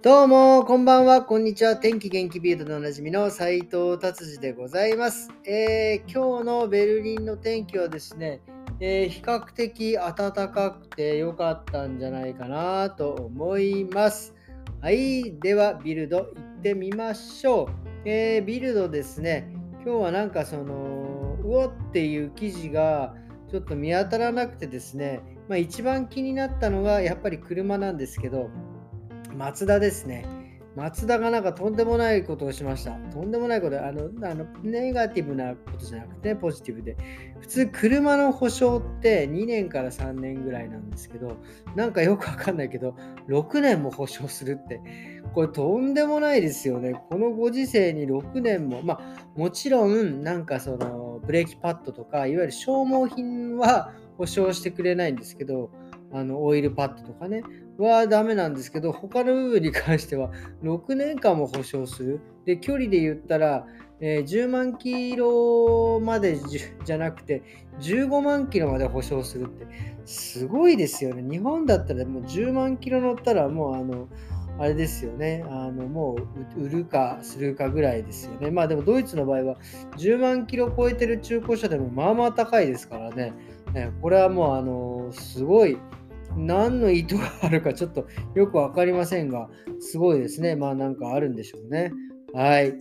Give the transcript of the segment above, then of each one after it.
どうも、こんばんは、こんにちは。天気元気ビートでおなじみの斉藤達治でございます、えー、今日のベルリンの天気はですね、えー、比較的暖かくて良かったんじゃないかなと思います。はい、ではビルド行ってみましょう。えー、ビルドですね、今日はなんかその、うおっていう記事がちょっと見当たらなくてですね、まあ、一番気になったのがやっぱり車なんですけど、マツダですね。マツダがなんかとんでもないことをしました。とんでもないこと、あの、あのネガティブなことじゃなくて、ポジティブで。普通、車の保証って2年から3年ぐらいなんですけど、なんかよくわかんないけど、6年も保証するって、これとんでもないですよね。このご時世に6年も、まあ、もちろん、なんかその、ブレーキパッドとか、いわゆる消耗品は保証してくれないんですけど、あのオイルパッドとかね、はダメなんですけど、他の部分に関しては6年間も保証する。で、距離で言ったら、えー、10万キロまでじゃなくて、15万キロまで保証するって、すごいですよね。日本だったらもう10万キロ乗ったら、もうあの、あれですよね。あの、もう売るかするかぐらいですよね。まあでもドイツの場合は10万キロ超えてる中古車でもまあまあ高いですからね。これはもうあの、すごい、何の意図があるかちょっとよく分かりませんが、すごいですね。まあなんかあるんでしょうね。はい。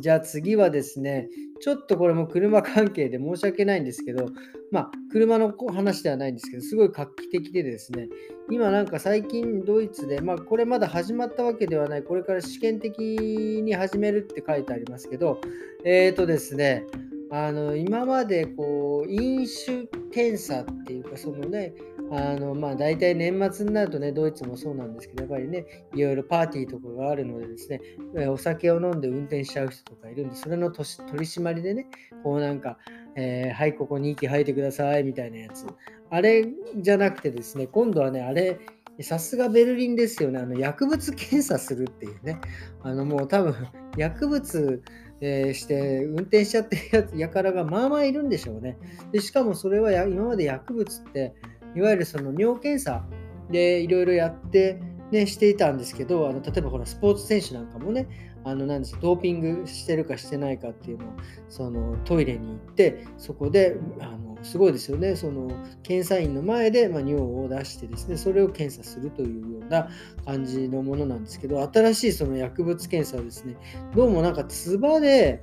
じゃあ次はですね、ちょっとこれも車関係で申し訳ないんですけど、まあ車の話ではないんですけど、すごい画期的でですね、今なんか最近ドイツで、まあこれまだ始まったわけではない、これから試験的に始めるって書いてありますけど、えっ、ー、とですね、あの今までこう飲酒検査っていうかそのねあのまあ大体年末になるとねドイツもそうなんですけどやっぱりねいろいろパーティーとかがあるのでですねお酒を飲んで運転しちゃう人とかいるんでそれの取り締まりでねこうなんか、えー、はいここに息吐いてくださいみたいなやつあれじゃなくてですね今度はねあれさすがベルリンですよね。あの薬物検査するっていうね。あのもう多分薬物えー、して運転しちゃってるやつやからがまあまあいるんでしょうね。でしかもそれは今まで薬物っていわゆるその尿検査でいろいろやって、ね、していたんですけどあの例えばほらスポーツ選手なんかもねあのなんですドーピングしてるかしてないかっていうのをそのトイレに行ってそこであのすごいですよね。その検査員の前で、まあ、尿を出してですねそれを検査するというような感じのものなんですけど新しいその薬物検査はですねどうもなんか唾で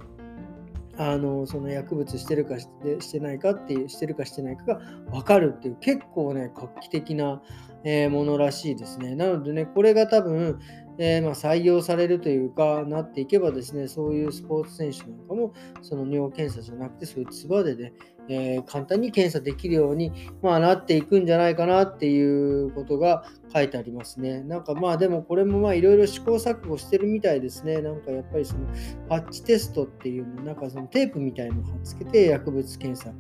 あのその薬物してるかしてしてないかっていうしてるかしてないかが分かるっていう結構ね画期的な、えー、ものらしいですね。なのでねこれが多分えー、まあ、採用されるというか、なっていけばですね、そういうスポーツ選手なんかも、その尿検査じゃなくて、そういう唾でね、えー、簡単に検査できるように、まあ、なっていくんじゃないかなっていうことが書いてありますね。なんかまあでもこれもまあいろいろ試行錯誤してるみたいですね。なんかやっぱりそのパッチテストっていうの、なんかそのテープみたいのをつけて薬物検査。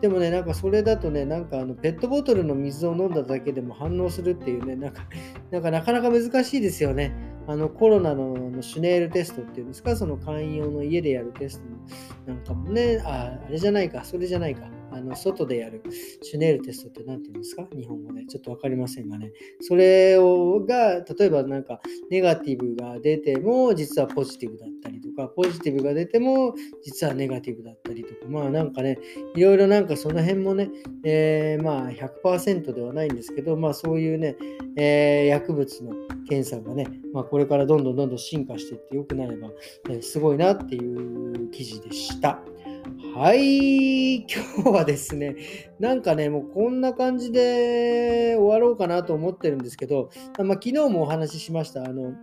でもね、なんかそれだとね、なんかあのペットボトルの水を飲んだだけでも反応するっていうね、なんかなかなか難しいですよね。あのコロナのシュネールテストっていうんですか、その会員用の家でやるテストなんかもね、ああれじゃないか、それじゃないか。あの外でやるシュネールテストって何て言うんですか？日本語で。ちょっと分かりませんがね。それをが、例えばなんかネガティブが出ても実はポジティブだったりとか、ポジティブが出ても実はネガティブだったりとか、まあなんかね、いろいろなんかその辺もね、えー、まあ100%ではないんですけど、まあそういうね、えー、薬物の検査がね、まあ、これからどんどんどんどん進化していって良くなれば、えすごいなっていう記事でした。はい、今日はですね、なんかね、もうこんな感じで終わろうかなと思ってるんですけど、まあ、昨日もお話ししました。あの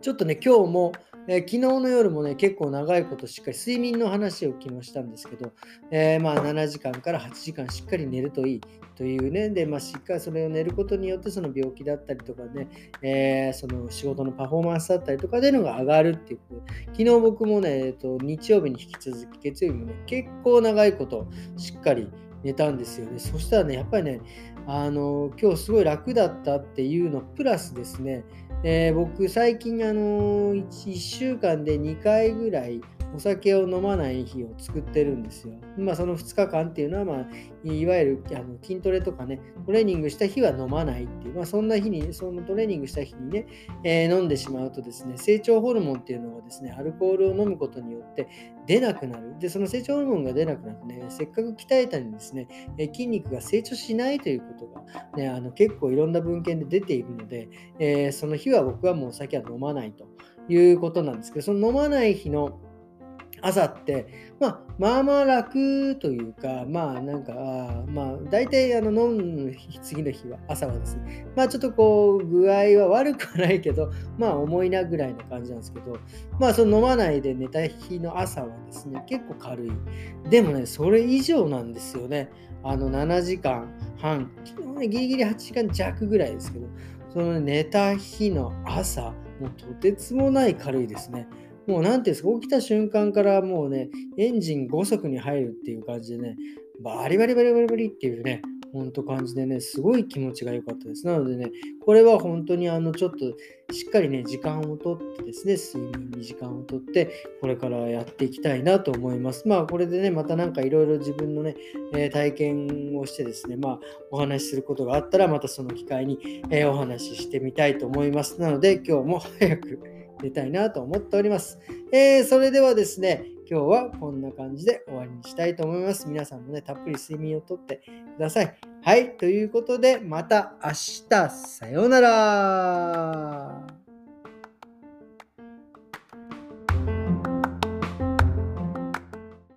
ちょっとね、今日もえー、昨日の夜もね、結構長いことしっかり睡眠の話を昨日したんですけど、えー、まあ7時間から8時間しっかり寝るといいというね、で、まあ、しっかりそれを寝ることによってその病気だったりとかね、えー、その仕事のパフォーマンスだったりとかでのが上がるっていうこと、昨日僕もね、えーと、日曜日に引き続き月曜日もね、結構長いことしっかり寝たんですよね。そしたらね、やっぱりね、あの今日すごい楽だったっていうのプラスですね、えー、僕最近あの 1, 1, 週間で2回ぐらいお酒を飲まない日を作ってるんですよ。まあ、その2日間っていうのは、まあ、いわゆるあの筋トレとかね、トレーニングした日は飲まないっていう、まあ、そんな日に、そのトレーニングした日にね、えー、飲んでしまうとですね、成長ホルモンっていうのがですね、アルコールを飲むことによって出なくなる。で、その成長ホルモンが出なくなってね、せっかく鍛えたのにですね、え筋肉が成長しないということが、ね、あの結構いろんな文献で出ているので、えー、その日は僕はもうお酒は飲まないということなんですけど、その飲まない日の朝って、まあ、まあまあ楽というか、まあなんか、あまあ大体あの飲む次の日は、朝はですね、まあちょっとこう具合は悪くはないけど、まあ重いなぐらいの感じなんですけど、まあその飲まないで寝た日の朝はですね、結構軽い。でもね、それ以上なんですよね。あの7時間半、昨日ね、ギリギリ8時間弱ぐらいですけど、その寝た日の朝、もうとてつもない軽いですね。もう何ていうんですか、起きた瞬間からもうね、エンジン5速に入るっていう感じでね、バリバリバリバリバリっていうね、ほんと感じでね、すごい気持ちが良かったです。なのでね、これは本当にあの、ちょっとしっかりね、時間をとってですね、睡眠に時間をとって、これからやっていきたいなと思います。まあ、これでね、またなんかいろいろ自分のね、えー、体験をしてですね、まあ、お話しすることがあったら、またその機会に、えー、お話ししてみたいと思います。なので、今日も早く出たいなと思っております。えー、それではですね、今日はこんな感じで終わりにしたいと思います。皆さんもね、たっぷり睡眠をとってください。はい、ということで、また明日、さようなら。